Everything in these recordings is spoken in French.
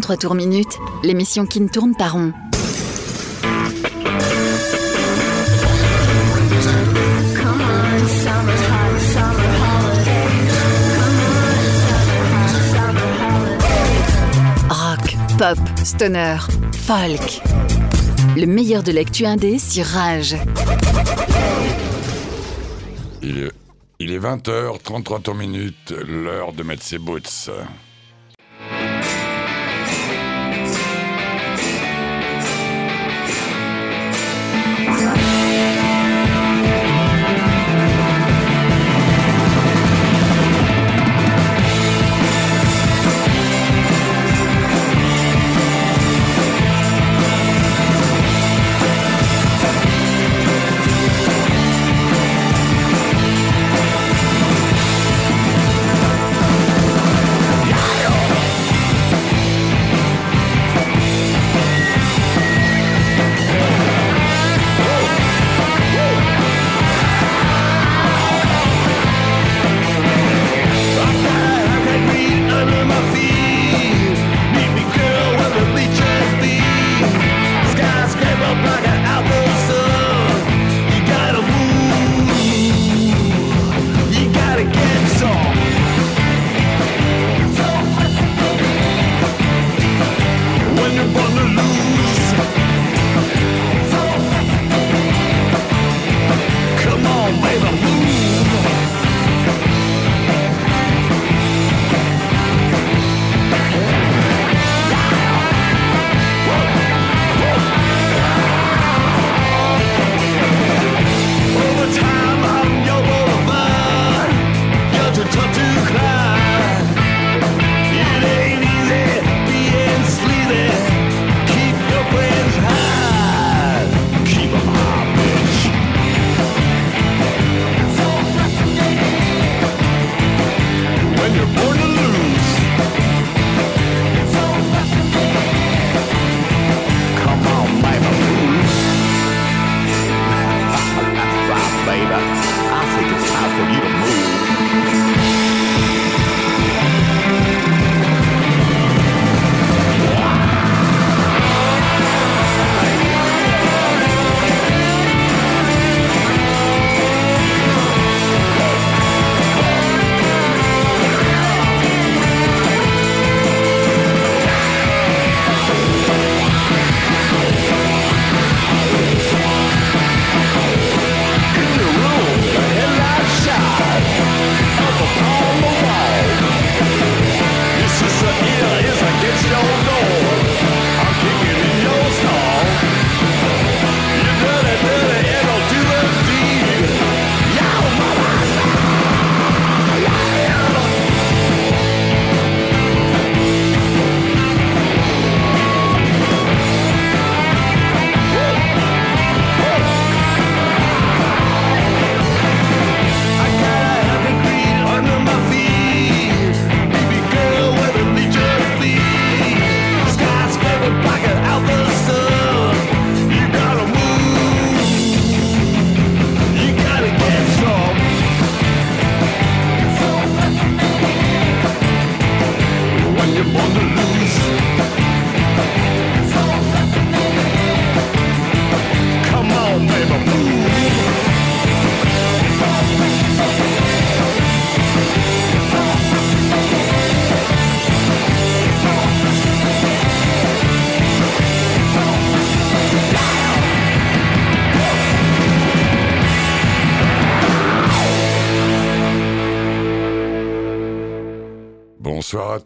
33 tours minutes, l'émission qui ne tourne pas rond. Rock, pop, stoner, folk. Le meilleur de l'actu indé sur Rage. Il est, il est 20h, 33 tours minutes, l'heure de mettre ses boots.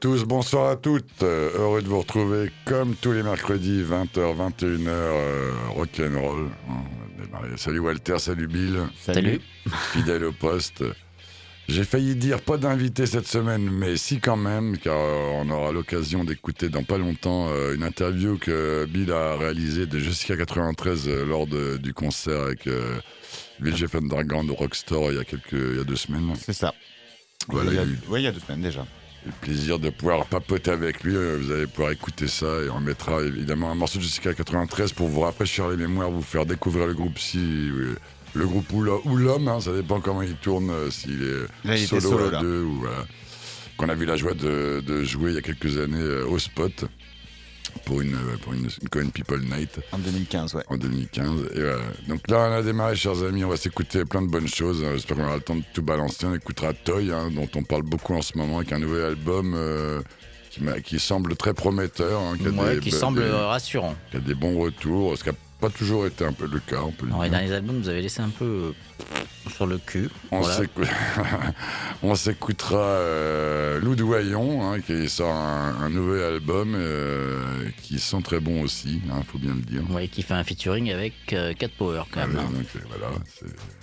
Tous, bonsoir à toutes. Euh, heureux de vous retrouver comme tous les mercredis, 20h, 21h, euh, rock'n'roll. Démarrer. Salut Walter, salut Bill. Salut. Fidèle au poste. J'ai failli dire pas d'invité cette semaine, mais si quand même, car euh, on aura l'occasion d'écouter dans pas longtemps euh, une interview que Bill a réalisée de Jessica 93 euh, lors de- du concert avec VGF Underground au Rockstore il y a quelques, il y a deux semaines. C'est ça. Voilà, il y a, il y a eu- ouais, il y a deux semaines déjà. Le plaisir de pouvoir papoter avec lui. Euh, Vous allez pouvoir écouter ça et on mettra évidemment un morceau de Jessica 93 pour vous rafraîchir les mémoires, vous faire découvrir le groupe si euh, le groupe ou l'ho- ou l'homme, hein, ça dépend comment il tourne, euh, s'il est Là, il était solo, solo, à là. deux ou voilà. qu'on a vu la joie de, de jouer il y a quelques années au spot. Pour une, pour une, une Cohen People Night En 2015, ouais. en 2015. Et voilà. Donc là, on a démarré, chers amis. On va s'écouter plein de bonnes choses. hein. J'espère qu'on aura le temps de tout balancer. On écoutera Toy, hein, dont on parle beaucoup en ce moment, avec un nouvel album euh, qui, semble très prometteur. hein, qui, a Ouais, des, qui semble euh, rassurant. qui a des bons retours, ce qui n'a pas toujours été un peu le cas. On, peut le Dans les albums, vous avez laissé un peu euh, sur le cul. On Voilà. s'écoutera euh, Lou Douaillon, hein, qui sort un, un nouvel album euh, qui sent très bon aussi, il faut bien le dire. Ouais, qui fait un featuring avec euh, Cat Power quand même. Ah, hein. voilà,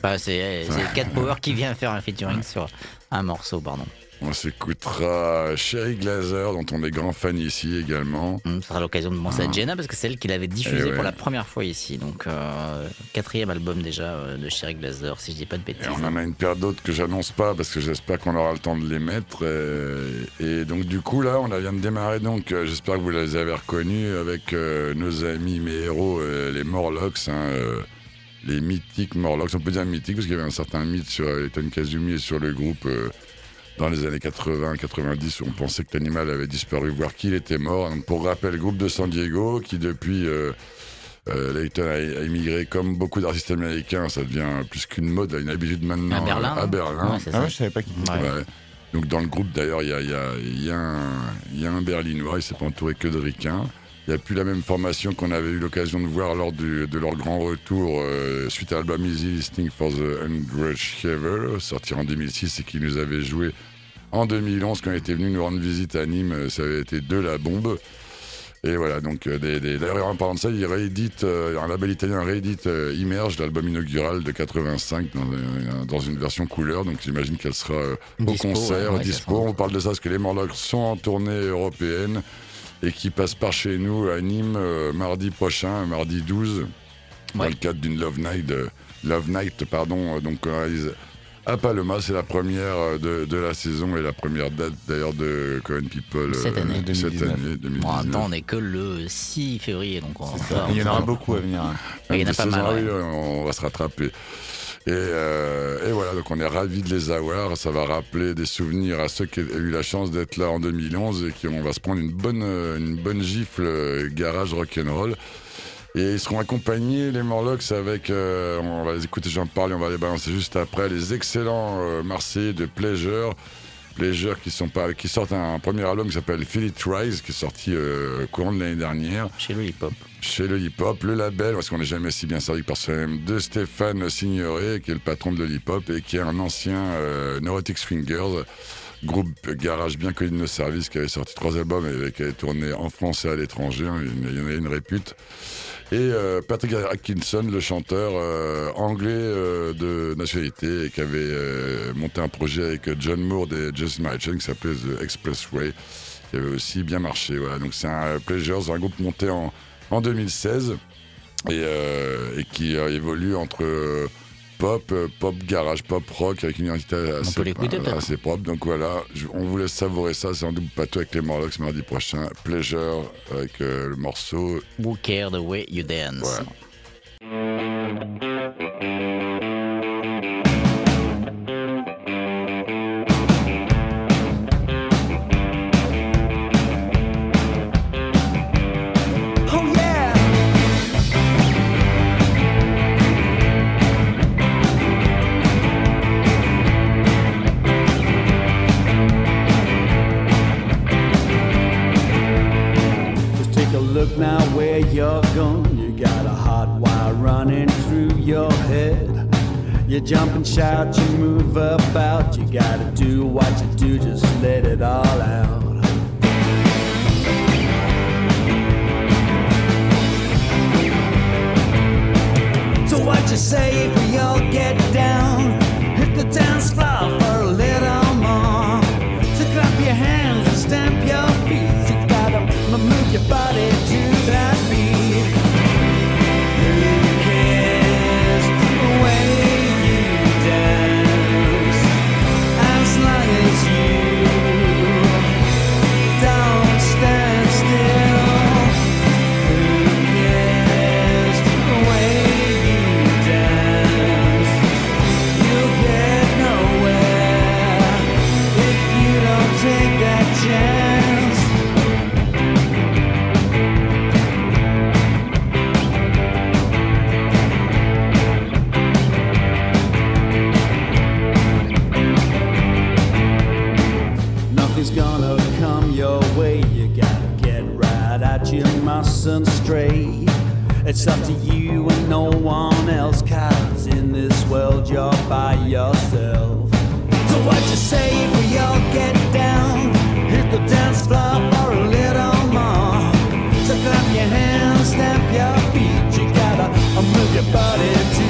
Enfin, euh, c'est Cat Power qui vient faire un featuring sur un morceau, pardon. On s'écoutera Sherry Glazer, dont on est grand fan ici également. Ça sera l'occasion de penser à Jenna parce que c'est elle qui l'avait diffusé Ah. Eh ouais. pour la première fois ici. Donc, euh, quatrième album déjà euh, de Sherry Glazer, si je dis pas de bêtises. Et on en a une paire d'autres que j'annonce pas parce que j'espère qu'on aura le temps de les mettre. Et, donc du coup là, on a- vient de démarrer donc. euh, j'espère que vous les avez reconnus avec nos amis, mes héros, les Morlocks. hein, les mythiques Morlocks, on peut dire mythiques parce qu'il y avait un certain mythe sur Ethan Kazumi et sur le groupe dans les années 80-90 où on pensait que l'animal avait disparu, voire qu'il était mort. Donc, pour rappel, groupe de San Diego qui depuis euh, euh, Layton a, a immigré comme beaucoup d'artistes américains, ça devient plus qu'une mode, une habitude maintenant à Berlin. à non Berlin. Ouais, c'est Ah ça. ouais, je savais pas était. Ouais. Ouais. Donc dans le groupe d'ailleurs, il y a, y a- y y a un Berlinois, il s'est pas entouré que de ricains. Il n'y a plus la même formation qu'on avait eu l'occasion de voir lors du- de leur grand retour euh, suite à l'album Easy Listening for the Ungrudged Shaver, sorti en 2006 et qui nous avait joué en 2011 quand il était venu nous rendre visite à Nîmes. euh, Ça avait été de la bombe. Et voilà, donc euh, des, des- d'ailleurs en parlant de ça, il réédite, euh, un label italien réédite Immerge, l'album inaugural de 85 dans, dans une version couleur, donc j'imagine qu'elle sera au concert, ouais, dispo. On parle de ça parce que les Morlocks sont en tournée européenne et qui passent par chez nous à Nîmes euh, mardi prochain, mardi 12, dans le cadre d'une Love Night, euh, Love Night pardon, euh, donc à Paloma, c'est la première euh, de, de la saison et la première date d'ailleurs de Cohen People Cette euh, année. cette 2019. année, Bon, en 2019. même temps, on n'est que le 6 février, donc on va Il y en aura beaucoup à venir. hein. Il y en a pas mal, ouais. on va se rattraper. Et, euh, et voilà, donc on est ravis de les avoir. Ça va rappeler des souvenirs à ceux qui ont eu la chance d'être là en 2011 et qui on va se prendre une bonne, une bonne gifle garage rock'n'roll. Et ils seront accompagnés, les Morlocks, avec, euh, on va les écouter, j'en parle et on va les balancer juste après, les excellents euh, Marseillais de Pleasure. Pleasure qui, sont pas, qui sortent un, premier album qui s'appelle It Rise, qui est sorti euh, courant de l'année dernière chez le hip-hop. chez le hip-hop, le label, parce qu'on n'est jamais si bien servi que par soi-même, de Stéphane Signoret, qui est le patron de l'hip-hop et qui est un ancien euh, Neurotic Swingers, groupe garage bien connu de nos services, qui avait sorti trois albums et qui avait tourné en France et à l'étranger, hein, il y en a une répute. Et euh, Patrick Atkinson, le chanteur euh, anglais euh, de nationalité, et qui avait monté un projet avec John Moore et Justin Marchen qui s'appelait The Expressway, qui avait aussi bien marché. Voilà. Donc c'est un Pleasure, c'est un groupe monté en, en 2016 et, et qui évolue entre pop, euh, pop garage, pop rock avec une identité assez, euh, propre. Donc voilà, je- on vous laisse savourer ça. C'est en double plateau avec les Morlocks mardi prochain. Pleasure avec euh, le morceau. Who care the way you dance Ouais. Now where you're going. You got a hot wire running through your head. You jump and shout, you move about. You gotta do what you do, just let it all out. So what you say mustn't. It's up to you and no one else, cause in this world you're by yourself. So what you say we all get down? Hit the dance floor for a little more. So clap your hands, stamp your feet. You gotta move your body to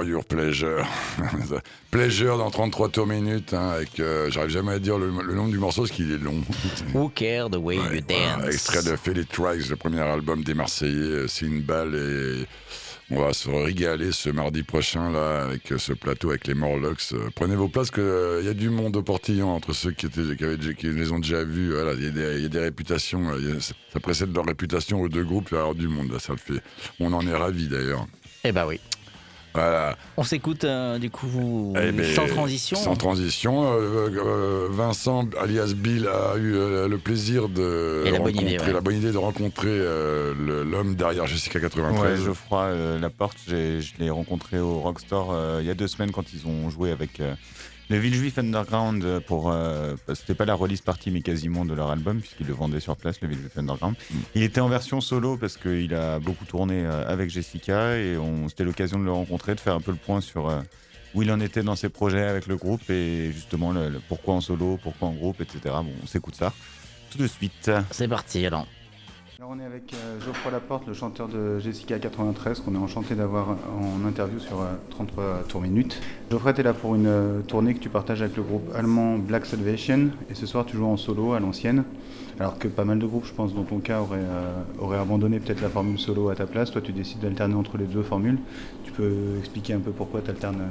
For your pleasure. pleasure dans 33 tours minutes, hein, avec, euh, j'arrive jamais à dire le, le nom du morceau parce qu'il est long. Who care the way Ouais, you voilà, dance? Extrait de Philip Trikes, le premier album des Marseillais, euh, c'est une balle et on va se régaler ce mardi prochain là avec euh, ce plateau avec les Morlocks. Prenez vos places que il y a du monde au portillon entre ceux qui, étaient, qui, avaient déjà- qui les ont déjà vus. Voilà, il y, a des- il y a des réputations, a- ça précède leur réputation aux deux groupes, il y avoir du monde là, ça le fait. On en est ravis d'ailleurs. Eh bah oui. Voilà. On s'écoute euh, du coup Eh ben, sans transition. Sans transition. euh, euh, Vincent, alias Bill, a eu euh, le plaisir de la bonne rencontrer, idée, ouais. la bonne idée de rencontrer euh, l'homme derrière Jessica 93. Ouais, Geoffroy euh, Laporte, je l'ai rencontré au Rockstore euh, il y a deux semaines quand ils ont joué avec euh, le Villejuif Underground euh, pour. euh, c'était pas la release party, mais quasiment de leur album, puisqu'ils le vendaient sur place, le Villejuif Underground. Mm. Il était en version solo parce qu'il a beaucoup tourné euh, avec Jessica et on- c'était l'occasion de le rencontrer, de faire un peu le point sur. euh, où il en était dans ses projets avec le groupe et justement le, le pourquoi en solo, pourquoi en groupe, etc. Bon, on s'écoute ça tout de suite. C'est parti alors. Alors on est avec euh, Geoffroy Laporte, le chanteur de Jessica 93, qu'on est enchanté d'avoir en interview sur euh, 33 tours minutes. Geoffroy, tu es là pour une euh, tournée que tu partages avec le groupe allemand Black Salvation, et ce soir tu joues en solo à l'ancienne, alors que pas mal de groupes, je pense, dans ton cas, auraient, euh, abandonné peut-être la formule solo à ta place. Toi, tu décides d'alterner entre les deux formules. Tu peux expliquer un peu pourquoi tu alternes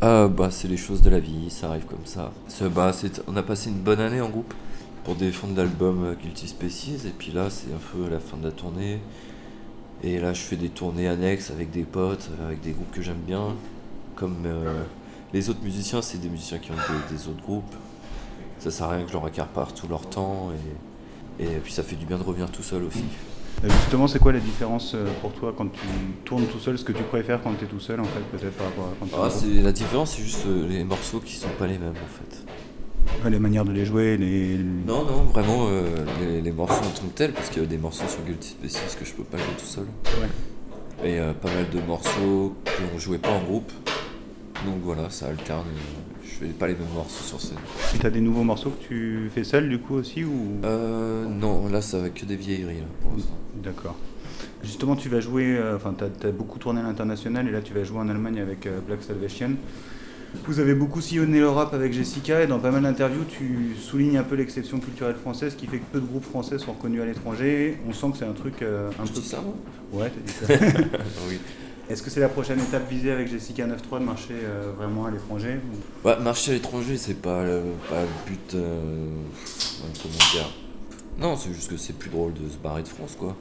Ah bah c'est les choses de la vie, ça arrive comme ça. Bah, on a passé une bonne année en groupe pour défendre l'album euh, Guilty Species et puis là c'est un peu la fin de la tournée. Et là je fais des tournées annexes avec des potes, euh, avec des groupes que j'aime bien. Comme euh, les autres musiciens, c'est des musiciens qui ont des, des autres groupes. Ça sert à rien que je leur accapare tout leur temps et, et puis ça fait du bien de revenir tout seul aussi. Justement, c'est quoi la différence pour toi quand tu tournes tout seul, ce que tu préfères quand tu es tout seul en fait, peut-être par rapport à quand Ah, la différence, c'est juste les morceaux qui sont pas les mêmes en fait. Ouais, Les manières de les jouer, les. Non, non, vraiment euh, les, les morceaux en tant que tels, parce qu'il y a des morceaux sur Guilty Spaces que je peux pas jouer tout seul. Ouais. Et euh, pas mal de morceaux qu'on jouait pas en groupe. Donc voilà, ça alterne. Je fais pas les mêmes morceaux sur scène. Et t'as des nouveaux morceaux que tu fais seul du coup aussi ou? Euh, non, là ça va que des vieilleries là, pour l'instant. D'accord. Justement, tu vas jouer, euh, enfin, tu as, beaucoup tourné à l'international et là, tu vas jouer en Allemagne avec Black Salvation. Vous avez beaucoup sillonné l'Europe avec Jessica et dans pas mal d'interviews, tu soulignes un peu l'exception culturelle française qui fait que peu de groupes français sont reconnus à l'étranger. On sent que c'est un truc euh, un Je peu. dis ça moi? Ouais, t'as dit ça. Oui. Est-ce que c'est la prochaine étape visée avec Jessica 9.3 de marcher euh, vraiment à l'étranger ou- Ouais, marcher à l'étranger, c'est pas, le- pas le but. euh, comment dire? Non, c'est juste que c'est plus drôle de se barrer de France, quoi.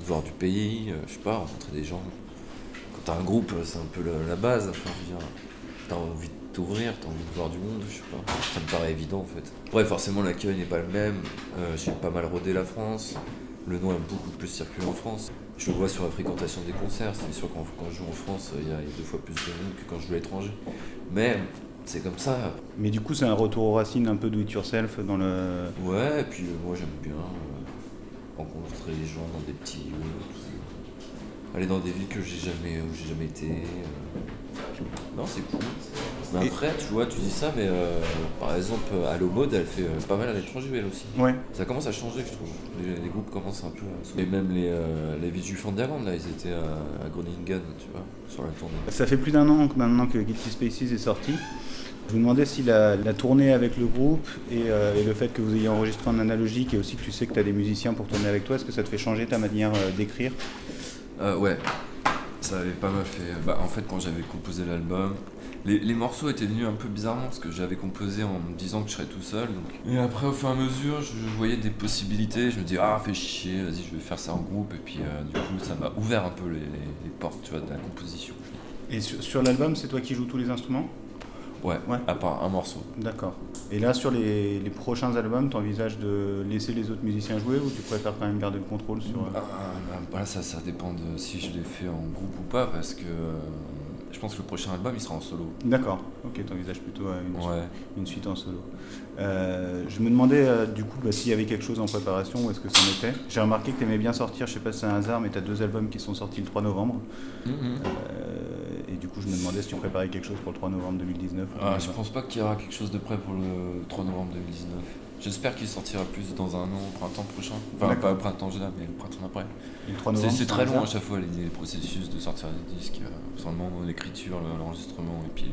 De voir du pays, je sais pas, rencontrer des gens. Quand t'as un groupe, c'est un peu la, la base. Enfin, je veux dire, t'as envie de t'ouvrir, t'as envie de voir du monde, je sais pas. Ça me paraît évident, en fait. Ouais, forcément, l'accueil n'est pas le même. Euh, J'ai pas mal rodé la France. Le nom a beaucoup plus circulé en France. Je le vois sur la fréquentation des concerts. C'est sûr quand, quand je joue en France, il y, a deux fois plus de monde que quand je joue à l'étranger. Mais c'est comme ça. Mais du coup, c'est un retour aux racines un peu do it yourself dans le. Ouais, et puis euh, moi j'aime bien euh, rencontrer les gens dans des petits lieux, aller dans des villes que j'ai jamais, où j'ai jamais été. euh. Non, c'est cool. Mais Et- après, tu vois, tu dis ça, mais euh, par exemple, Allo Mode, elle fait euh, pas mal à l'étranger, elle aussi. Ouais. Ça commence à changer, je trouve. Les, les groupes commencent un peu à... Et même les, euh, les Visual Fanderland, là, ils étaient à, à Groningen, tu vois, sur la tournée. Ça fait plus d'un an maintenant que Guilty Spaces est sorti. Je me demandais si la, la tournée avec le groupe et, euh, et le fait que vous ayez enregistré en analogique et aussi que tu sais que tu as des musiciens pour tourner avec toi, est-ce que ça te fait changer ta manière euh, d'écrire? Euh, ouais, ça avait pas mal fait. Bah, en fait, quand j'avais composé l'album, les, morceaux étaient venus un peu bizarrement parce que j'avais composé en me disant que je serais tout seul. Et après, au fur et à mesure, je, voyais des possibilités. Je me dis, ah, fais chier, vas-y, je vais faire ça en groupe. Et puis, euh, du coup, ça m'a ouvert un peu les, portes tu vois, de la composition. Et sur l'album, c'est toi qui joues tous les instruments? Ouais, Ouais. à part un morceau. D'accord. Et là, sur les, les prochains albums, tu envisages de laisser les autres musiciens jouer ou tu préfères quand même garder le contrôle sur. euh, Ah, bah, voilà, ça, ça dépend de si je l'ai fait en groupe ou pas parce que euh, je pense que le prochain album il sera en solo. D'accord. Ok, tu envisages plutôt euh, une, Ouais. une suite en solo. Euh, je me demandais euh, du coup bah, s'il y avait quelque chose en préparation ou est-ce que ça en était? J'ai remarqué que tu aimais bien sortir, je sais pas si c'est un hasard, mais tu as deux albums qui sont sortis le 3 novembre. Euh, et du coup, je me demandais si tu préparais quelque chose pour le 3 novembre 2019. ou Ah, je 2020. pense pas qu'il y aura quelque chose de prêt pour le 3 novembre 2019. J'espère qu'il sortira plus dans un an, au printemps prochain. Enfin, pas au printemps là, mais le printemps d'après. Et le 3 C'est très long à chaque fois, les, les processus de sortir des disques. euh, Sur le moment de l'écriture, le- l'enregistrement, et puis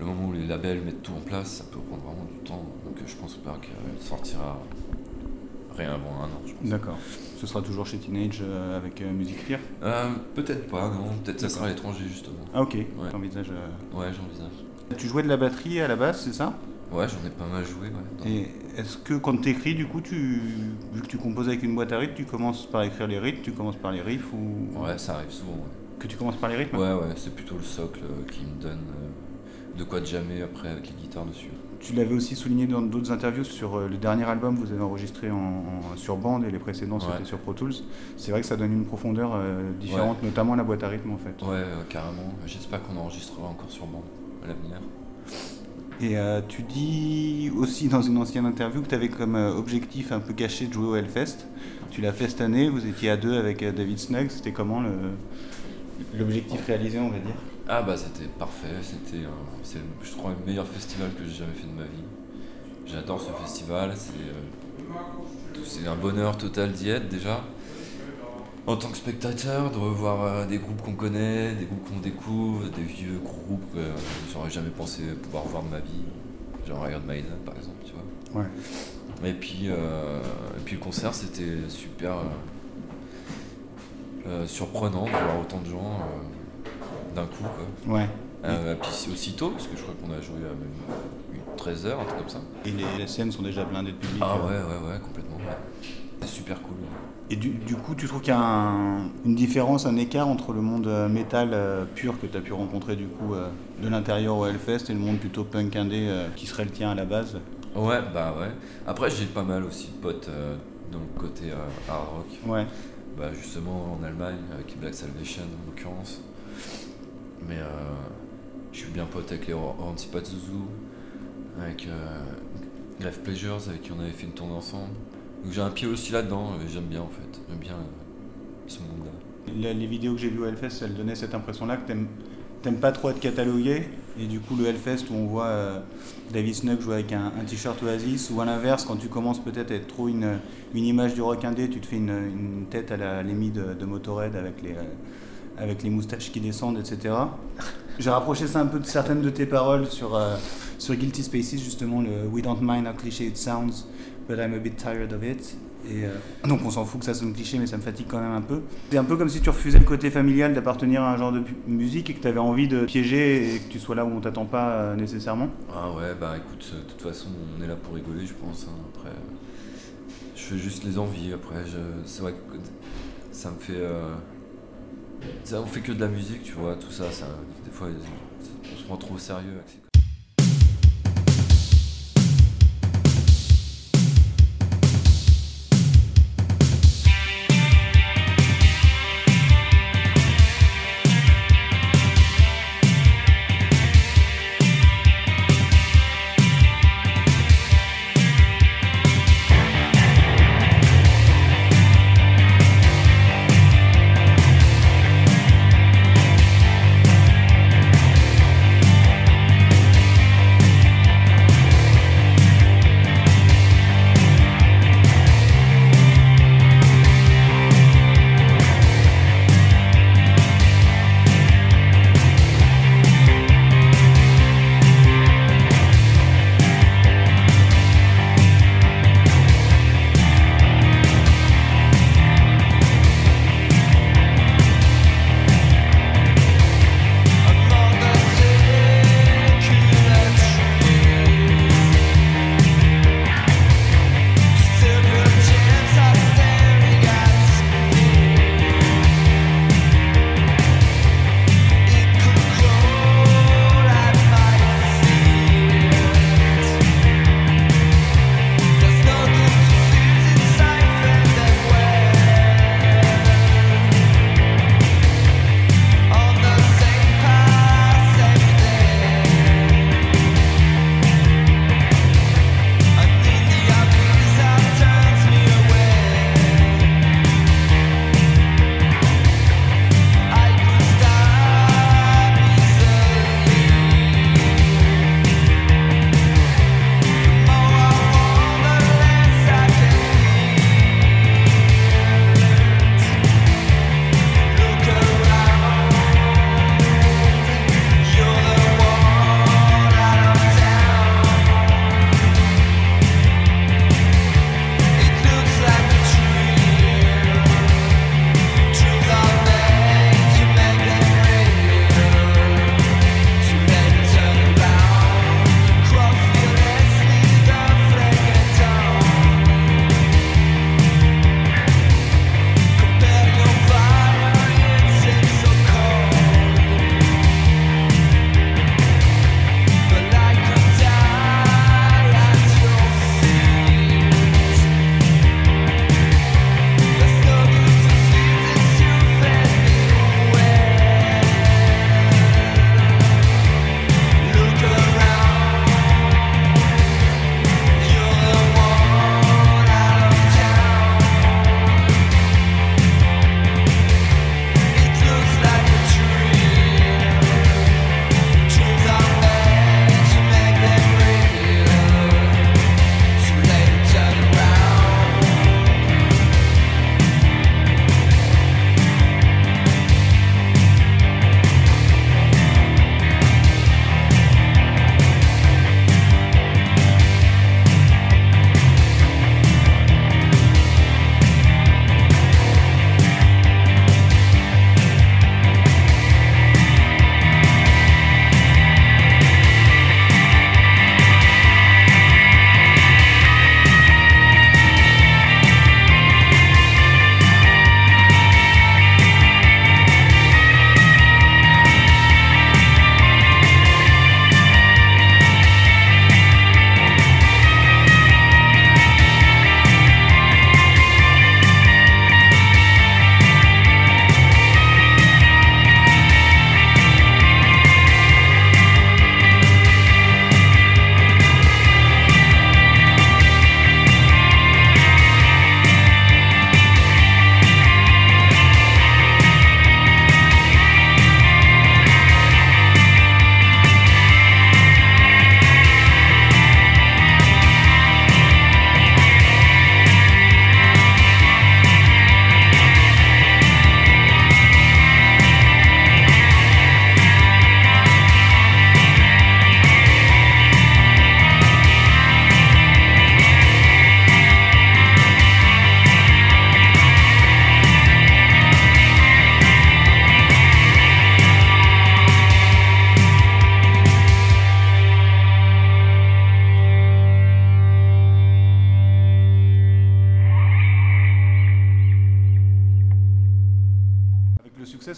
le moment où les labels mettent tout en place, ça peut prendre vraiment du temps. Donc je pense pas qu'il sortira rien avant un an, je pense. D'accord. Ce sera toujours chez Teenage euh, avec euh, Music Fear? Euh, peut-être pas, non. Peut-être ça sera à l'étranger, justement. Ah ok, t'envisages. euh, Ouais, j'envisage. Tu jouais de la batterie à la base, c'est ça? Ouais, j'en ai pas mal joué, ouais. Et est-ce que quand tu écris, du coup, tu, vu que tu composes avec une boîte à rythmes, tu commences par écrire les rythmes, tu commences par les riffs ou Ouais, ça arrive souvent, ouais. que tu commences par les rythmes? Ouais, ouais, c'est plutôt le socle euh, qui me donne euh, de quoi de jamais après avec les guitares dessus. Tu l'avais aussi souligné dans d'autres interviews sur euh, le dernier album, vous avez enregistré en, en- sur bande et les précédents c'était Ouais. sur Pro Tools. C'est vrai que ça donne une profondeur euh, différente, notamment à la boîte à rythme en fait. Ouais, euh, carrément. J'espère qu'on enregistrera encore sur bande à l'avenir. Et euh, tu dis aussi dans une ancienne interview que tu avais comme euh, objectif un peu caché de jouer au Hellfest. Tu l'as fait cette année, vous étiez à deux avec euh, David Snugg. C'était comment l'objectif réalisé, on va dire? Ah bah c'était parfait, c'était c'est je crois le meilleur festival que j'ai jamais fait de ma vie. J'adore ce festival, c'est un bonheur total d'y être déjà. En tant que spectateur, de revoir euh, des groupes qu'on connaît, des groupes qu'on découvre, des vieux groupes que euh, j'aurais jamais pensé pouvoir voir de ma vie, genre Iron Maiden par exemple, tu vois. Ouais. Et puis, euh, et puis le concert, c'était super euh, euh, surprenant de voir autant de gens euh, d'un coup. Quoi. Ouais. Euh, et puis c'est aussitôt, parce que je crois qu'on a joué à même 13h, un truc comme ça. Et les, les scènes sont déjà blindées de public. Ah euh. ouais, ouais, ouais, complètement. ouais. C'est super cool. Et du, du coup, tu trouves qu'il y a un- une différence, un écart entre le monde euh, métal euh, pur que tu as pu rencontrer du coup euh, de l'intérieur au Hellfest et le monde plutôt punk indé euh, qui serait le tien à la base? Ouais, bah ouais. Après, j'ai pas mal aussi de potes dans le côté hard rock. Ouais. bah, justement en Allemagne, avec Black Salvation en l'occurrence. Mais euh, je suis bien pote avec les Ranty Pazuzu, avec Grave Pleasures, avec qui on avait fait une tournée ensemble. J'ai un pied aussi là-dedans, euh, j'aime bien en fait, j'aime bien euh, ce monde-là. Les, vidéos que j'ai vues au Hellfest, elles donnaient cette impression-là que t'aimes pas trop être catalogué. Et du coup, le Hellfest où on voit euh, David Snug jouer avec un, t-shirt Oasis, ou à l'inverse, quand tu commences peut-être à être trop une, une image du rock indé, tu te fais une, tête à la Lemmy de, Motorhead avec les, euh, avec les moustaches qui descendent, etc. J'ai rapproché ça un peu de certaines de tes paroles sur, euh, sur Guilty Spaces, justement, le We don't mind how cliché it sounds, but I'm a bit tired of it. Et euh, donc on s'en fout que ça sonne cliché, mais ça me fatigue quand même un peu. C'est un peu comme si tu refusais le côté familial d'appartenir à un genre de musique et que tu avais envie de piéger et que tu sois là où on t'attend pas euh, nécessairement. Ah ouais, bah écoute, euh, de toute façon, on est là pour rigoler, je pense. hein. Après, je fais juste les envies. Après, c'est vrai que ça me fait. ça, on fait que de la musique, tu vois, tout ça. ça des fois, on se prend trop au sérieux avec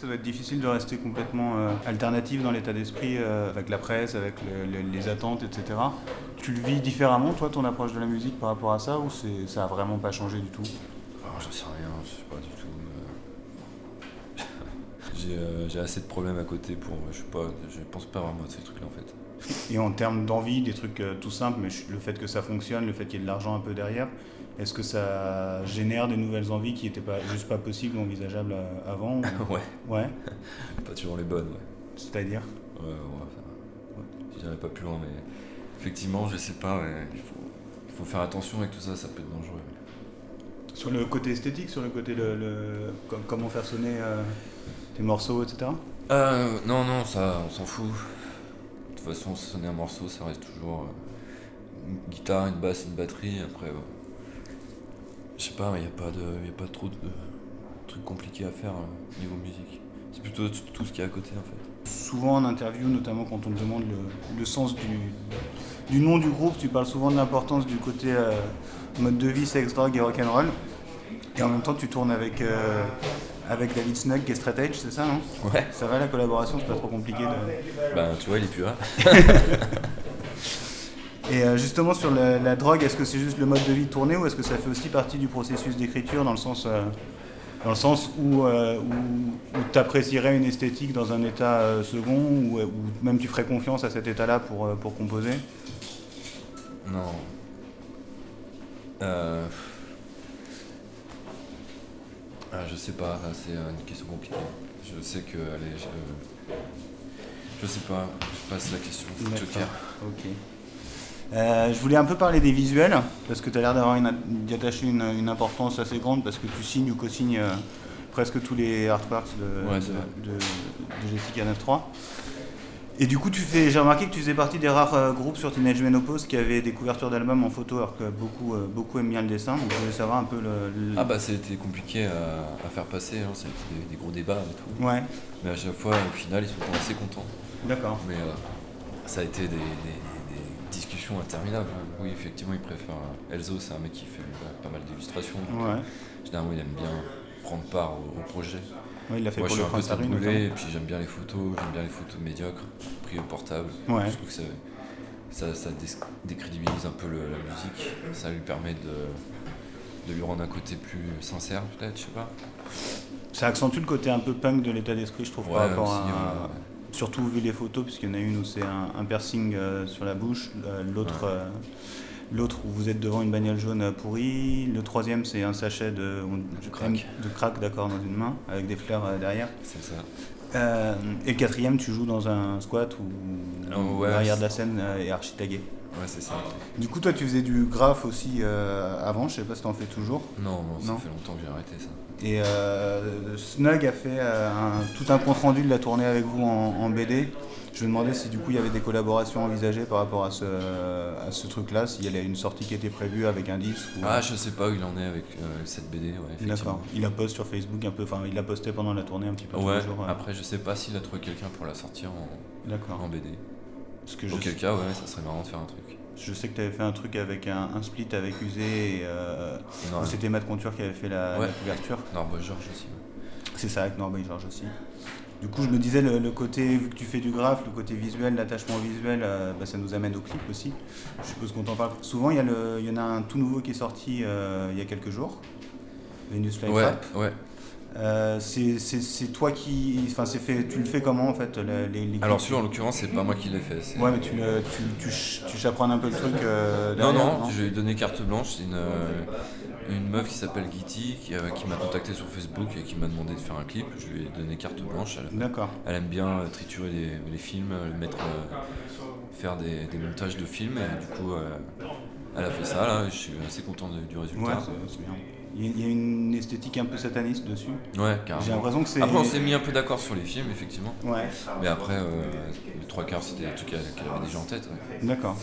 doit être difficile de rester complètement euh, alternatif dans l'état d'esprit euh, avec la presse, avec le- le- les attentes, etc. Tu le vis différemment, toi, ton approche de la musique par rapport à ça, ou ça a vraiment pas changé du tout? Oh, j'en sais rien, je sais pas du tout. j'ai, euh, j'ai assez de problèmes à côté pour. Je sais pas, je pense pas vraiment à ces trucs-là en fait. Et en termes d'envie, des trucs euh, tout simples, mais le fait que ça fonctionne, le fait qu'il y ait de l'argent un peu derrière, est-ce que ça génère des nouvelles envies qui n'étaient pas, juste pas possibles ou envisageables euh, avant ou- ouais, Ouais, pas toujours les bonnes, ouais. c'est-à-dire Ouais, ouais, enfin, je dirais pas plus loin, mais effectivement, je sais pas, ouais, il, faut, il faut faire attention avec tout ça, ça peut être dangereux. Sur le côté esthétique, sur le côté le, le- com- comment faire sonner euh, tes morceaux, etc. Euh, non, non, ça, on s'en fout. De toute façon, sonner un morceau, ça reste toujours euh, une guitare, une basse, une batterie. Après, je sais pas, il n'y a, pas de- y a pas trop de trucs compliqués à faire euh, niveau musique. C'est plutôt tout, ce qui est à côté en fait. Souvent en interview, notamment quand on te demande le, le sens du, du nom du groupe, tu parles souvent de l'importance du côté euh, mode de vie, sexe, drogue et rock'n'roll. Et en même temps, tu tournes avec, euh, avec David Snug straight edge, c'est ça, non? Ouais. Ça va la collaboration, c'est pas trop compliqué de... Ben, tu vois, il est plus là. Et euh, justement sur la, la drogue, est-ce que c'est juste le mode de vie tourné ou est-ce que ça fait aussi partie du processus d'écriture dans le sens, euh, dans le sens où, euh, où, tu apprécierais une esthétique dans un état euh, second ou, ou même tu ferais confiance à cet état-là pour, pour composer? Non. Ah, je sais pas, c'est une question compliquée. Je sais que, allez, je... Je sais pas, je passe la question. Joker. Ok. Euh, je voulais un peu parler des visuels, parce que tu as l'air d'avoir d'y attacher une, une importance assez grande, parce que tu signes ou co-signes euh, presque tous les artworks de, Ouais, de, Jessica 9.3. Et du coup, j'ai remarqué que tu faisais partie des rares euh, groupes sur Teenage Menopause qui avaient des couvertures d'albums en photo, alors que beaucoup, beaucoup aiment bien le dessin. Donc je voulais savoir un peu le. le- Ah bah c'était compliqué à, à faire passer, hein, été des, des gros débats et tout. Ouais, Mais à chaque fois, au final, ils sont assez contents. d'accord. Mais ça a été des, des- interminables. hein. Oui, effectivement, il préfère... euh, Elzo, c'est un mec qui fait bah, pas mal d'illustrations. Ouais. Généralement, il aime bien prendre part au, au projet. Ouais, il l'a fait Moi, pour je le suis un peu taboulé, notamment. et puis j'aime bien les photos, j'aime bien les photos médiocres, prises au portable. Ouais. Je trouve que ça, ça, ça dé- décrédibilise un peu le- la musique. Ça lui permet de, de lui rendre un côté plus sincère, peut-être, je sais pas. Ça accentue le côté un peu punk de l'état d'esprit, je trouve, par Ouais, rapport aussi, à. Surtout vu les photos, puisqu'il y en a une où c'est un, un piercing euh, sur la bouche, euh, l'autre Ouais. euh, l'autre où vous êtes devant une bagnole jaune pourrie, le troisième c'est un sachet de, De crack. de crack d'accord dans une main, avec des fleurs euh, derrière. C'est ça. Et le quatrième, tu joues dans un squat où Oh, ouais, l'arrière de la scène est archi tagué. Ouais, c'est ça. Du coup, toi, tu faisais du graphe aussi avant, je sais pas si t'en fais toujours. Non, non, ça Non. fait longtemps que j'ai arrêté ça. Et euh, Snug a fait euh, un- tout un compte rendu de la tournée avec vous en, en BD. Je me demandais si du coup il y avait des collaborations envisagées par rapport à ce, à ce truc-là, s'il y avait une sortie qui était prévue avec un disque. ou- Ah, je sais pas où il en est avec euh, cette BD, ouais. D'accord. Il la poste sur Facebook un peu, enfin il l'a posté pendant la tournée un petit peu tous Ouais, les jours. euh. après, je sais pas s'il a trouvé quelqu'un pour la sortir en, D'accord. en BD. Parce que je, Auquel cas, ouais, ça serait marrant de faire un truc. Je sais que tu avais fait un truc avec un, un split avec Usé et euh, c'était Matt Conture qui avait fait la, Ouais. la couverture. Norbo Georges aussi. C'est ça, avec Norby Georges aussi. Du coup, je me disais, le, le côté, vu que tu fais du graphe, le côté visuel, l'attachement visuel, euh, bah, ça nous amène au clip aussi. Je suppose qu'on t'en parle. Souvent, il y, a le- il y en a un tout nouveau qui est sorti euh, il y a quelques jours. Venus Flytrap. Ouais, ouais. Euh, c'est c'est- c'est toi qui. Enfin, c'est fait. Tu le fais comment en fait les, les- Alors, celui en l'occurrence, c'est pas moi qui l'ai fait. Ouais, mais tu, le- tu, tu, un peu le truc. euh, Non, non, je lui ai donné carte blanche. C'est une, euh, une meuf qui s'appelle Gitty qui, euh, qui m'a contacté sur Facebook et qui m'a demandé de faire un clip. Je lui ai donné carte blanche. Elle, D'accord. elle aime bien triturer les, les films, mettre, faire des, des montages de films. Et du coup, elle a fait ça. Là, je suis assez content de- du Ouais, résultat. c'est c'est bien. Il y a- une esthétique un peu sataniste dessus. Ouais, carrément. J'ai l'impression que c'est. Après, on s'est mis un peu d'accord sur les films, effectivement. Ouais. Mais après, euh, les trois quarts, c'était des trucs qu'elle avait déjà en tête. ouais. D'accord.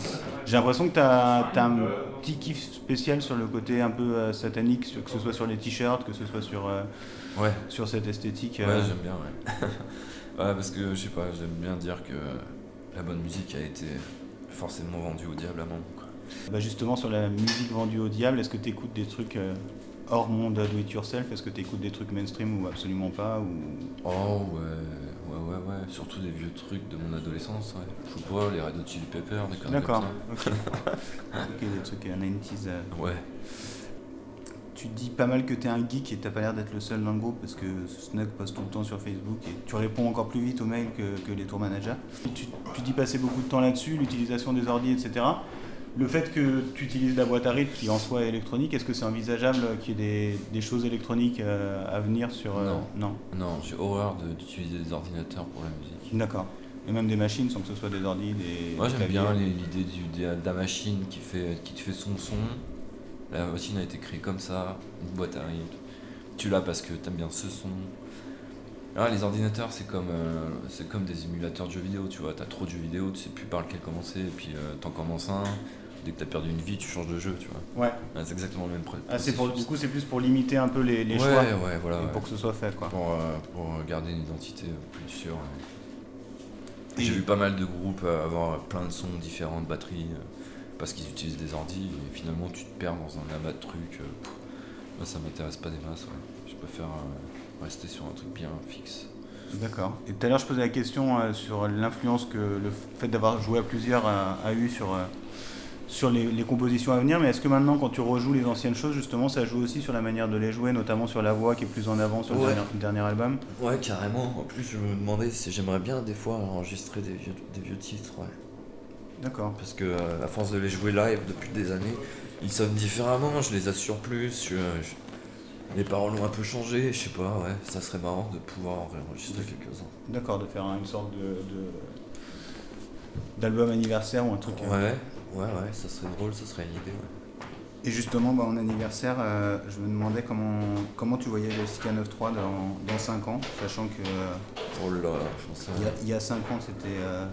J'ai l'impression que tu as, un petit kiff spécial sur le côté un peu euh, satanique, que ce soit sur les t-shirts, que ce soit sur, euh, Ouais, sur cette esthétique. ouais, euh, j'aime bien, ouais. ouais, parce que, je sais pas, j'aime bien dire que la bonne musique a été forcément vendue au diable à bah justement, sur la musique vendue au diable, est-ce que tu écoutes des trucs hors monde do it yourself Est-ce que tu écoutes des trucs mainstream ou absolument pas ou... Oh ouais, ouais, ouais, ouais. Surtout des vieux trucs de mon adolescence, ouais. Pas, les Red Hot Chili Peppers, des D'accord, ok. Ok, des trucs euh, 90s. euh. Ouais. Tu dis pas mal que t'es un geek et t'as pas l'air d'être le seul dans le groupe parce que Snug poste tout le temps sur Facebook et tu réponds encore plus vite aux mails que, que les tour managers. Tu, tu dis passer beaucoup de temps là-dessus, l'utilisation des ordi, etc. Le fait que tu utilises la boîte à rythme qui en soi est électronique, est-ce que c'est envisageable qu'il y ait des, des choses électroniques euh, à venir sur... euh, Non. Non, j'ai horreur de- d'utiliser des ordinateurs pour la musique. D'accord. Et même des machines sans que ce soit des ordi, des... Moi j'aime bien l'idée de la machine qui, fait, qui te fait son son. La machine a été créée comme ça, une boîte à rythme. Tu l'as parce que t'aimes bien ce son. Ah, les ordinateurs c'est comme, euh, c'est comme des émulateurs de jeux vidéo, tu vois. T'as trop de jeux vidéo, tu sais plus par lequel commencer, et puis euh, t'en commences un. Dès que t'as perdu une vie, tu changes de jeu, tu vois. Ouais. Ah, c'est exactement le même problème. Ah, c'est pour, du coup, c'est plus pour limiter un peu les, les ouais, choix ouais, voilà. et ouais. pour que ce soit fait, quoi. Pour, euh, pour garder une identité euh, plus sûre. Et- J'ai vu pas mal de groupes euh, avoir plein de sons différents de batteries parce qu'ils utilisent des ordis et finalement tu te perds dans un amas de trucs. moi ça m'intéresse pas des masses, ouais. Je préfère rester sur un truc bien fixe. D'accord. Et tout à l'heure, je posais la question euh, sur l'influence que le fait d'avoir joué à plusieurs a, a eu sur, euh, sur les, les compositions à venir. Mais est-ce que maintenant, quand tu rejoues les anciennes choses, justement, ça joue aussi sur la manière de les jouer, notamment sur la voix qui est plus en avant sur le Ouais. dernier, le dernier album? Ouais, carrément. En plus, je me demandais si j'aimerais bien des fois enregistrer des vieux, des vieux titres, ouais. D'accord. Parce que euh, à force de les jouer live depuis des années, ils sonnent différemment, je les assure plus. je- je- Les paroles ont un peu changé, je sais pas, ouais. Ça serait marrant de pouvoir en réenregistrer quelques-uns. D'accord, de faire une sorte de. de- d'album anniversaire ou un truc. euh. Ouais, ouais, ça serait drôle, ça serait une idée, ouais. Et justement, bah, en anniversaire, euh, je me demandais comment, comment tu voyais Jessica 9.3 dans, dans 5 ans, sachant que euh, Oh là, je pense il y a- il y, a 5 ans, c'était. euh,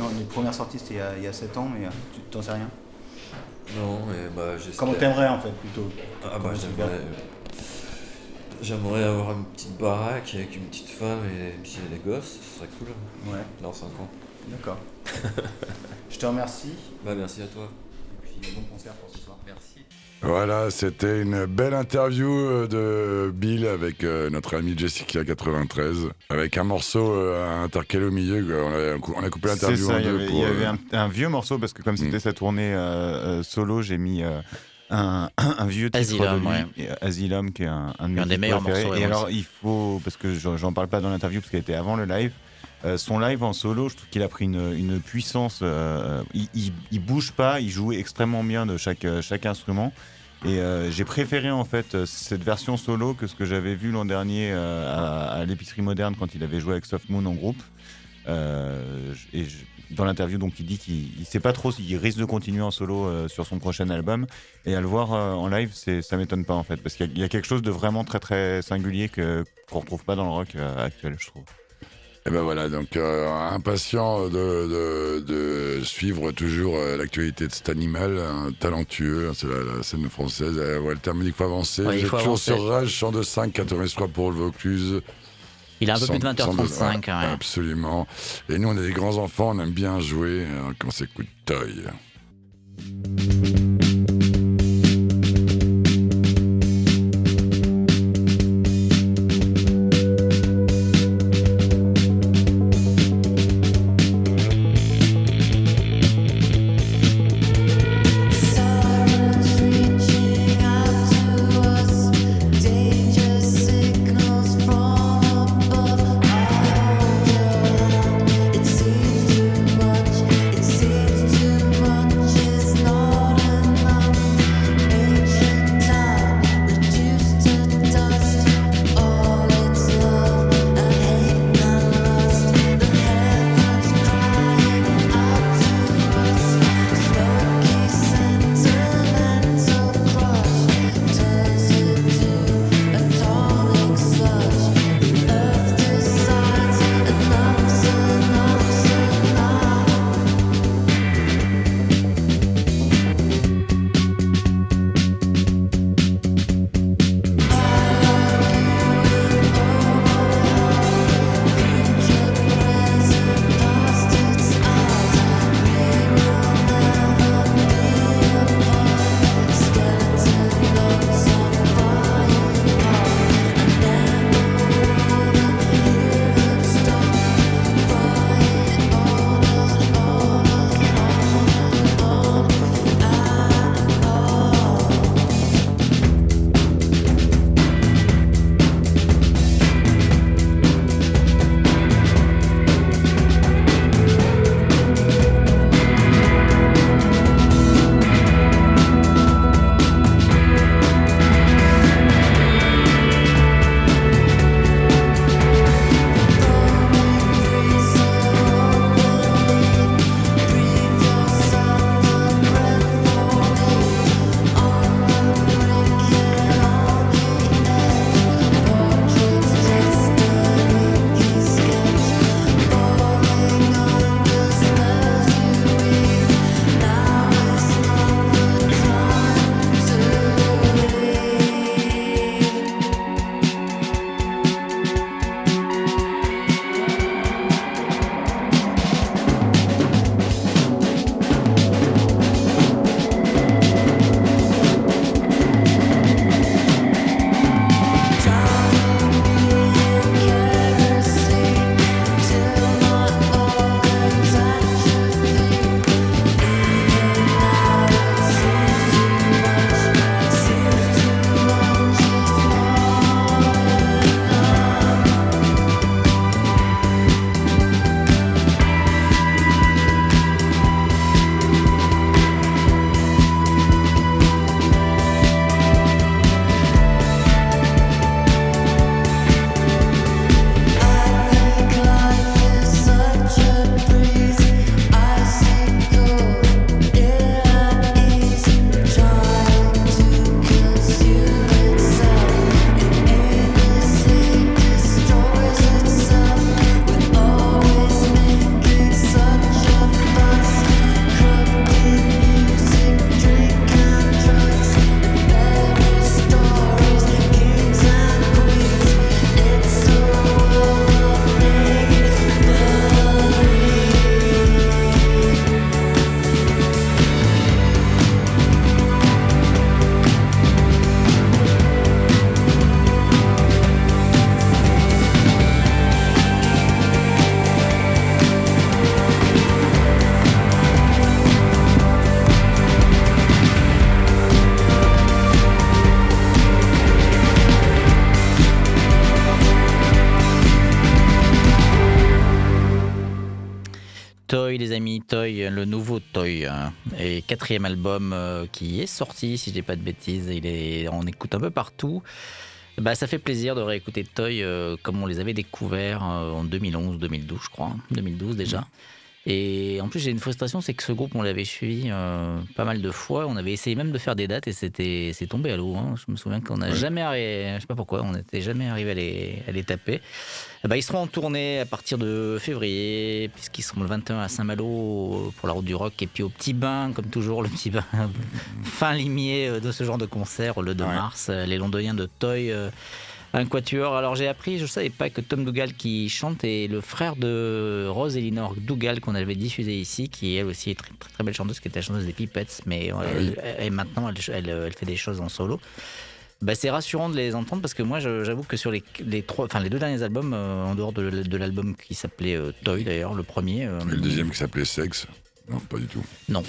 non, les premières sorties, c'était il y a- il y, a 7 ans, mais euh, tu t'en sais rien? Non, mais bah j'espère. Comment t'aimerais en fait plutôt? Ah bah j'aimerais. J'aimerais avoir une petite baraque avec une petite femme et des gosses, ce serait cool. Ouais, Dans 5 ans. d'accord. je te remercie. Bah merci à toi. Et puis bon concert pour ce soir. Merci. Voilà, c'était une belle interview euh, de Bill avec euh, notre ami Jessica 93, avec un morceau euh, intercalé au milieu. On a, cou- on a coupé l'interview en il y deux avait, pour, il y avait euh, un, un vieux morceau parce que comme c'était Mm. sa tournée euh, euh, solo, j'ai mis euh, un, un vieux titre Asylum, de lui, ouais. et, Asylum, qui est un, un de mes Un des meilleurs préférés. morceaux, Et alors il faut, parce que j'en j'en parle pas dans l'interview parce qu'elle était avant le live. Euh, son live en solo, je trouve qu'il a pris une, une puissance. euh, il, il, il bouge pas, il joue extrêmement bien de chaque, euh, chaque instrument. Et euh, j'ai préféré en fait euh, cette version solo que ce que j'avais vu l'an dernier euh, à, l'épicerie moderne quand il avait joué avec Soft Moon en groupe. Euh, et dans l'interview, donc, il dit qu'il il sait pas trop s'il risque de continuer en solo euh, sur son prochain album. Et à le voir euh, en live, c'est, ça m'étonne pas en fait, parce qu'il y a, quelque chose de vraiment très très singulier que qu'on retrouve pas dans le rock euh, actuel, je trouve. Et ben voilà, donc euh, impatient de, de, de suivre toujours euh, l'actualité de cet animal, un talentueux, hein, c'est la, la scène française. Euh, Walter me dit qu'il faut avancer. Ouais, il faut toujours avancer. sur Rage, champ de 5, 83 pour le Vaucluse. Il a un peu plus de Sans- sans doute, 20h35 ouais, quand même. Absolument. Et nous, on est des grands enfants, on aime bien jouer hein, quand on s'écoute Toy. Les amis, Toy, le nouveau Toy, hein, et quatrième album euh, qui est sorti, si je dis pas de bêtises. Il est, on écoute un peu partout. Bah, ça fait plaisir de réécouter Toy euh, comme on les avait découverts euh, en 2011, 2012, je crois, 2012 déjà. Et en plus, j'ai une frustration, c'est que ce groupe, on l'avait suivi euh, pas mal de fois. On avait essayé même de faire des dates et c'était, c'est tombé à l'eau. hein. Je me souviens qu'on n'a Ouais. jamais arrivé, je sais pas pourquoi, on n'était jamais arrivé à les, à les taper. Ben, ils seront en tournée à partir de février, puisqu'ils seront le 21 à Saint-Malo pour la route du rock, et puis au Petit Bain, comme toujours, le Petit Bain, fin limier euh, de ce genre de concert, le 2 Ouais. mars, euh, les Londoniens de Toy. euh, un quatuor. Alors j'ai appris, je savais pas que Tom Dougal qui chante est le frère de Rose Elinor Dougal qu'on avait diffusé ici, qui elle aussi est très très, très belle chanteuse, qui était la chanteuse des Pipettes, mais euh, elle- et maintenant elle, elle, elle fait des choses en solo. Bah, c'est rassurant de les entendre parce que moi j'avoue que sur les, les trois, enfin les deux derniers albums, euh, en dehors de, de l'album qui s'appelait euh, Toy d'ailleurs, le premier. euh, Et le deuxième qui s'appelait Sexe. Non, pas du tout. non.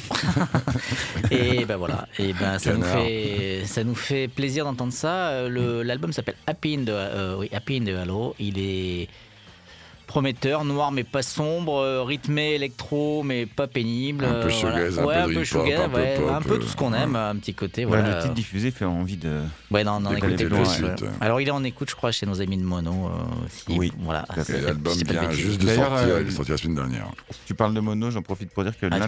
et ben voilà. Et ben ça nous fait ça nous fait plaisir d'entendre ça. Euh, L'album s'appelle Happy in the euh, oui, Happy in the Halo. Il est prometteur, noir mais pas sombre, euh, rythmé électro mais pas pénible. Un peu euh, un ouais, peu un peu shoegaze, un peu ouais, pop, un peu tout ce qu'on euh, aime, un petit côté. Voilà, le titre diffusé fait envie de. Ouais, non, non, D'écouter écoutez suite, ouais. Alors il est en écoute, je crois, chez nos amis de Mono. euh, aussi. Oui, voilà. l'album vient juste de sortir. euh, Il est sorti la semaine dernière. Tu parles de mono, j'en profite pour dire que Ah,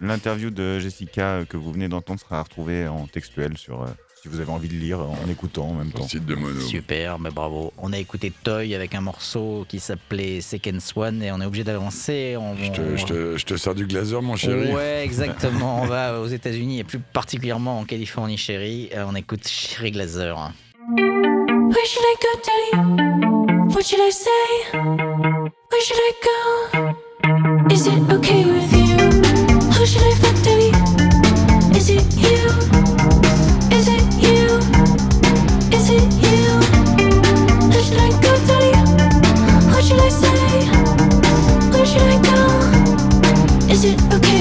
l'interview, de Jessica euh, que vous venez d'entendre sera retrouvée en textuel sur. Si vous avez envie de lire en écoutant en même temps. site de Mono. Super, mais bravo. On a écouté Toy avec un morceau qui s'appelait Second Swan et on est obligé d'avancer. On- Je te, je, te, je te sers du glazer, mon chéri. Ouais, exactement. on va aux États-Unis et plus particulièrement en Californie, chérie. Euh, On écoute Chérie Glazer. Where should I go, Daddy? What should I say? Where should I go? Is it okay with you? Who should I fuck, Daddy? Is it you? It. Okay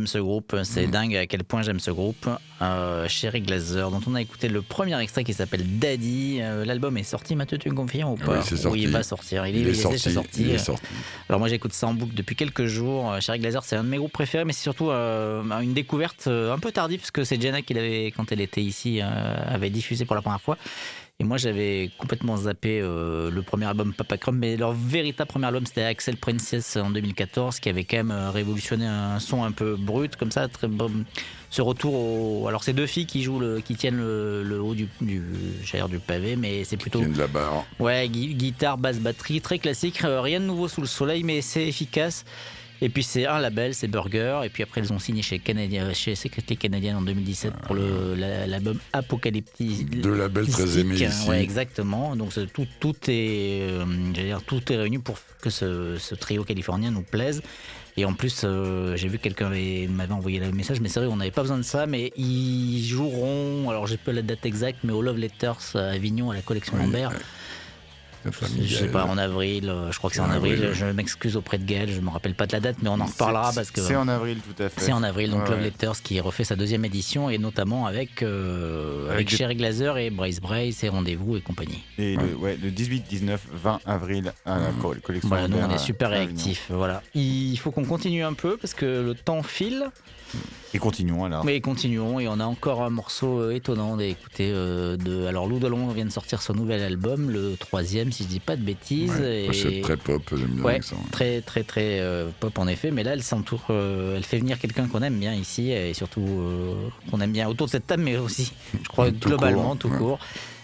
j'aime ce groupe. C'est Mm. dingue à quel point j'aime ce groupe. Euh, Sherry Glazer, dont on a écouté le premier extrait qui s'appelle Daddy. Euh, L'album est sorti, Mathieu, tu me confirmes ou pas Oui, c'est sorti. il va sortir. Il, est, Il est il sorti. Il est sorti. Alors moi j'écoute ça en boucle depuis quelques jours. Euh, Sherry Glazer c'est un de mes groupes préférés mais c'est surtout euh, une découverte euh, un peu tardive parce que c'est Jenna qui l'avait quand elle était ici euh, avait diffusé pour la première fois. Moi j'avais complètement zappé euh, le premier album Papa Crumb mais leur véritable premier album c'était Axel Princess en 2014 qui avait quand même euh, révolutionné un son un peu brut comme ça très bon. Ce retour au... Alors c'est deux filles qui jouent le... qui tiennent le, le haut du, du, du pavé mais c'est plutôt Qui vient de là-bas. Ouais, gui- guitare, basse, batterie, très classique, euh, rien de nouveau sous le soleil, mais c'est efficace. Et puis c'est un label, c'est Burger. Et puis après, ils ont signé chez, Canadien, chez Secretly Canadian en 2017 pour la- l'album Apocalyptique. Deux labels très aimés ici. Ouais, exactement. Donc tout, tout est, euh, dire, tout est réuni pour que ce, ce trio californien nous plaise. Et en plus, euh, j'ai vu que quelqu'un avait- m'avait envoyé le message, mais c'est vrai, on n'avait pas besoin de ça. Mais ils joueront, alors j'ai pas la date exacte, mais au Love Letters à Avignon à la collection Oui, Lambert. Notre ami Je sais pas, en avril, euh, je crois que c'est En avril. avril. Je m'excuse auprès de Gaël, je me rappelle pas de la date, mais on en reparlera parce que C'est en avril, tout à fait. c'est en avril. Donc Ouais, Love. Letters qui refait sa deuxième édition et notamment avec, euh, avec, Avec des- Sherry Glazer et Brace Brace et Rendez-vous et compagnie. Et le, ouais, le 18, 19, 20 avril à la co- collection. Voilà, nous on est super réactifs. Voilà. Il faut qu'on continue un peu parce que le temps file. Et continuons alors. Mais continuons et on a encore un morceau euh, étonnant d'écouter. euh, de... Alors Lou Delon vient de sortir son nouvel album, le troisième si je dis pas de bêtises. Ouais, et... très pop, j'aime bien Ouais, ça. très très très euh, pop en effet, mais là elle s'entoure, euh, elle fait venir quelqu'un qu'on aime bien ici et surtout qu'on aime bien autour de cette table, mais aussi, je crois Tout globalement court, tout court.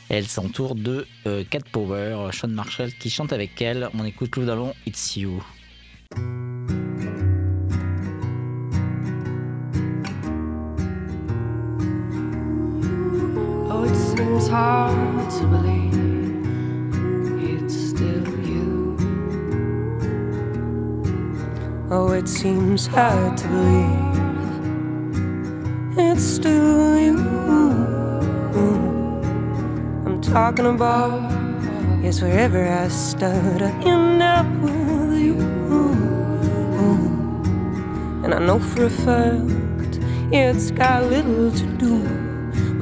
Elle s'entoure de Cat Power, Sean Marshall qui chante avec elle. On écoute Lou Dallon, It's You. Seems hard to believe it's still you. Oh, it seems hard to believe it's still you. I'm talking about, yes, wherever I start, I end up with you. And I know for a fact, it's got little to do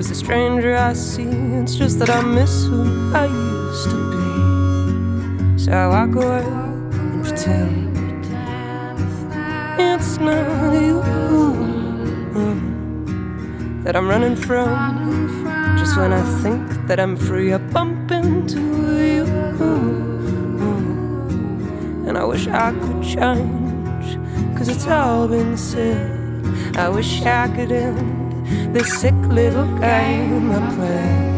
with the stranger I see. It's just that I miss who I used to be. So I walk away and pretend it's not you uh, that I'm running from. Just when I think that I'm free, I bump into you. Uh, and I wish I could change, cause it's all been said. I wish I could end this sick little game I play.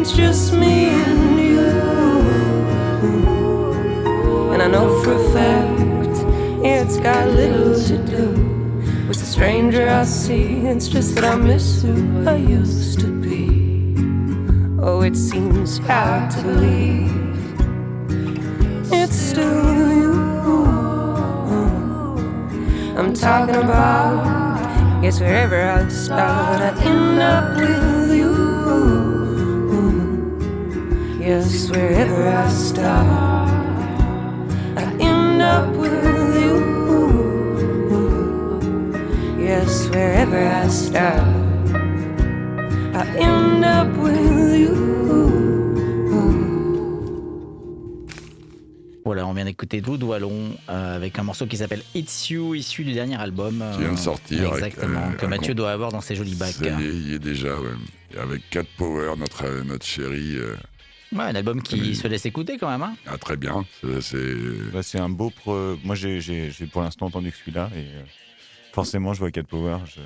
It's just me and you, and I know for a fact it's got little to do with the stranger I see. It's just that I miss who I used to be. Oh, it seems hard to believe it's still you. I'm talking about, yes, wherever I start, I end up with Yes, wherever I start, I end up with you. Yes, wherever I start, I end up with you. Voilà, on vient d'écouter Lou Doualon euh, avec un morceau qui s'appelle It's You, issu du dernier album. Qui vient de euh, sortir avec, Exactement, euh, que Mathieu doit avoir dans ses jolis bacs. Est, il y est déjà, ouais. Et avec Cat Power, notre, euh, notre chérie. Ouais, un album qui Oui. se laisse écouter quand même. Hein ah, très bien. C'est-. Bah, un beau. Moi, j'ai pour l'instant entendu que celui-là. Et euh, forcément, je vois Cat Power. je-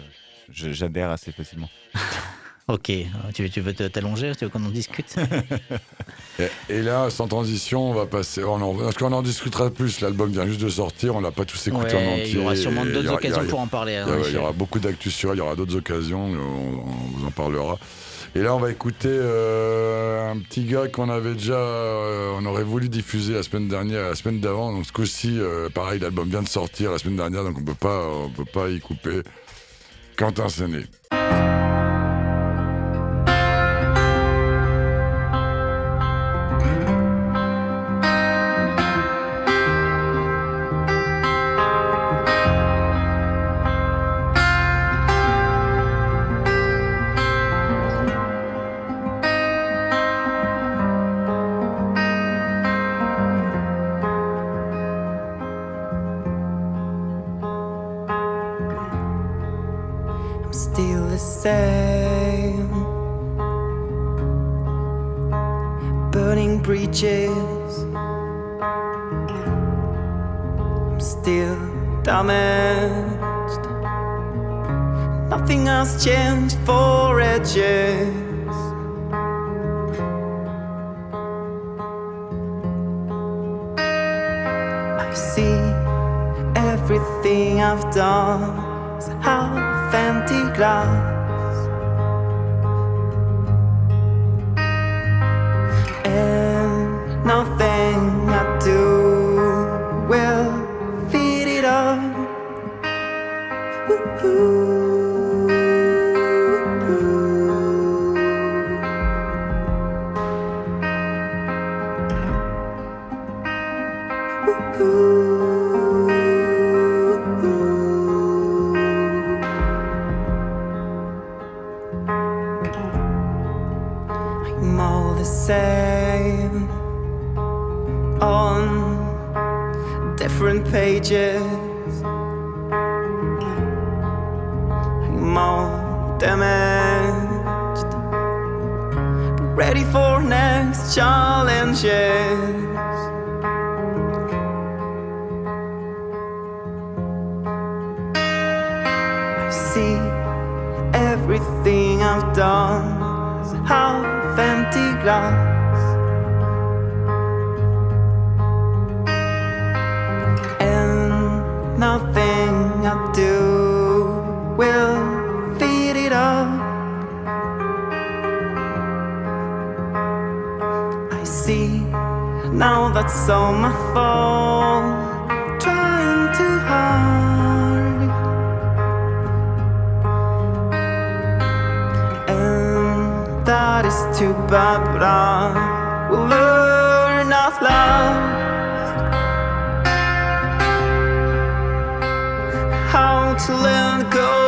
je- J'adhère assez facilement. ok, tu, tu veux t'allonger Tu veux qu'on en discute? Et, et là, sans transition, on va passer. On en, parce qu'on en discutera plus. L'album vient juste de sortir. On l'a pas tous écouté en entier. Il y aura sûrement d'autres aura- y occasions aura- pour en parler. hein, Il y, en a- il y aura beaucoup d'actus sur, il y aura d'autres occasions, on, on vous en parlera. Et là, on va écouter euh, un petit gars qu'on avait déjà, euh, on aurait voulu diffuser la semaine dernière, la semaine d'avant. Donc ce coup-ci, euh, pareil, l'album vient de sortir la semaine dernière, donc on peut pas, on peut pas y couper. Quentin Séné. must change for a change. Everything I've done is half empty glass. And nothing I do will feed it up. I see now that's all my fault. Too bad, but I will learn at last how to let go.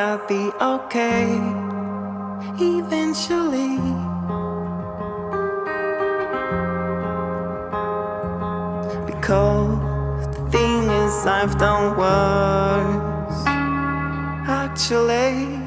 I'll be okay eventually. Because the thing is, I've done worse. Actually,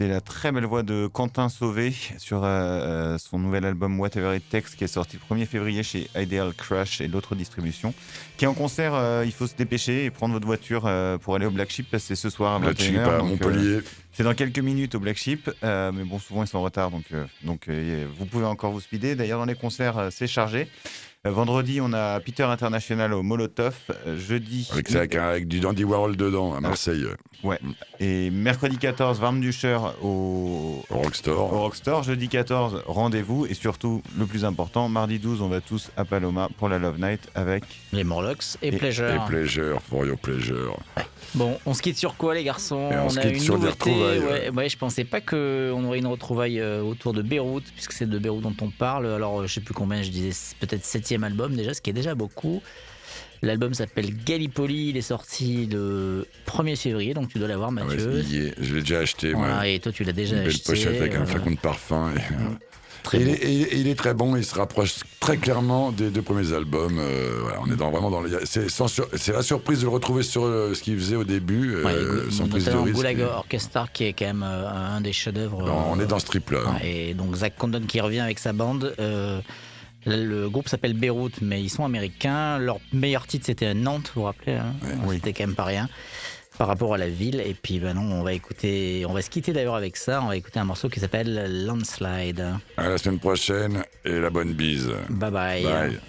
C'était la très belle voix de Quentin Sauvé sur euh, son nouvel album Whatever It Takes qui est sorti le 1er février chez Ideal Crush et l'autre distribution. Qui est en concert, euh, il faut se dépêcher et prendre votre voiture euh, pour aller au Black Sheep parce que c'est ce soir à Black 21h. Sheep à donc, Montpellier. euh, c'est dans quelques minutes au Black Sheep, euh, mais bon, souvent ils sont en retard, donc, euh, donc euh, vous pouvez encore vous speeder. D'ailleurs, dans les concerts, euh, c'est chargé. Euh, vendredi, on a Peter International au Molotov. Euh, jeudi, Avec, ça, avec, du Dandy Warhol dedans, à Marseille, euh, ouais. Et mercredi 14, Varm Duscher au, au Rockstore. au Rockstore. Jeudi 14, rendez-vous. Et surtout, le plus important, mardi 12, on va tous à Paloma pour la Love Night avec. Les Morlocks et, Et- Pleasure. Et Pleasure, for your pleasure. Bon, on se quitte sur quoi, les garçons Et on On se a quitte une sur des nouveauté. retrouvailles, ouais, ouais, je pensais pas qu'on aurait une retrouvaille autour de Beyrouth, puisque c'est de Beyrouth dont on parle. Alors, je sais plus combien, je disais peut-être septième album déjà, ce qui est déjà beaucoup. L'album s'appelle Gallipoli, il est sorti le 1er février, donc tu dois l'avoir, Ah ouais, Mathieu. est. Je l'ai déjà acheté, moi. Et toi, tu l'as déjà Une belle acheté. pochette avec un euh, flacon de parfum. Et, très et il, est, et- et il est très bon, il se rapproche très clairement des deux premiers albums. euh, voilà, on est dans, vraiment dans les- c'est, sur- la surprise de le retrouver sur euh, ce qu'il faisait au début, euh, Ouais, sans prise de notamment risque. Goulag Orchestra, qui est quand même euh, un des chefs-d'œuvre. On euh, est dans ce trip-là. hein. Ouais, et donc Zach Condon qui revient avec sa bande. Le groupe s'appelle Beyrouth, mais ils sont américains. Leur meilleur titre c'était Nantes, vous vous rappelez hein Oui. C'était quand même pas rien par rapport à la ville. Et puis ben non, on va écouter, on va se quitter d'ailleurs avec ça. On va écouter un morceau qui s'appelle Landslide. À la semaine prochaine et la bonne bise. Bye bye. Bye.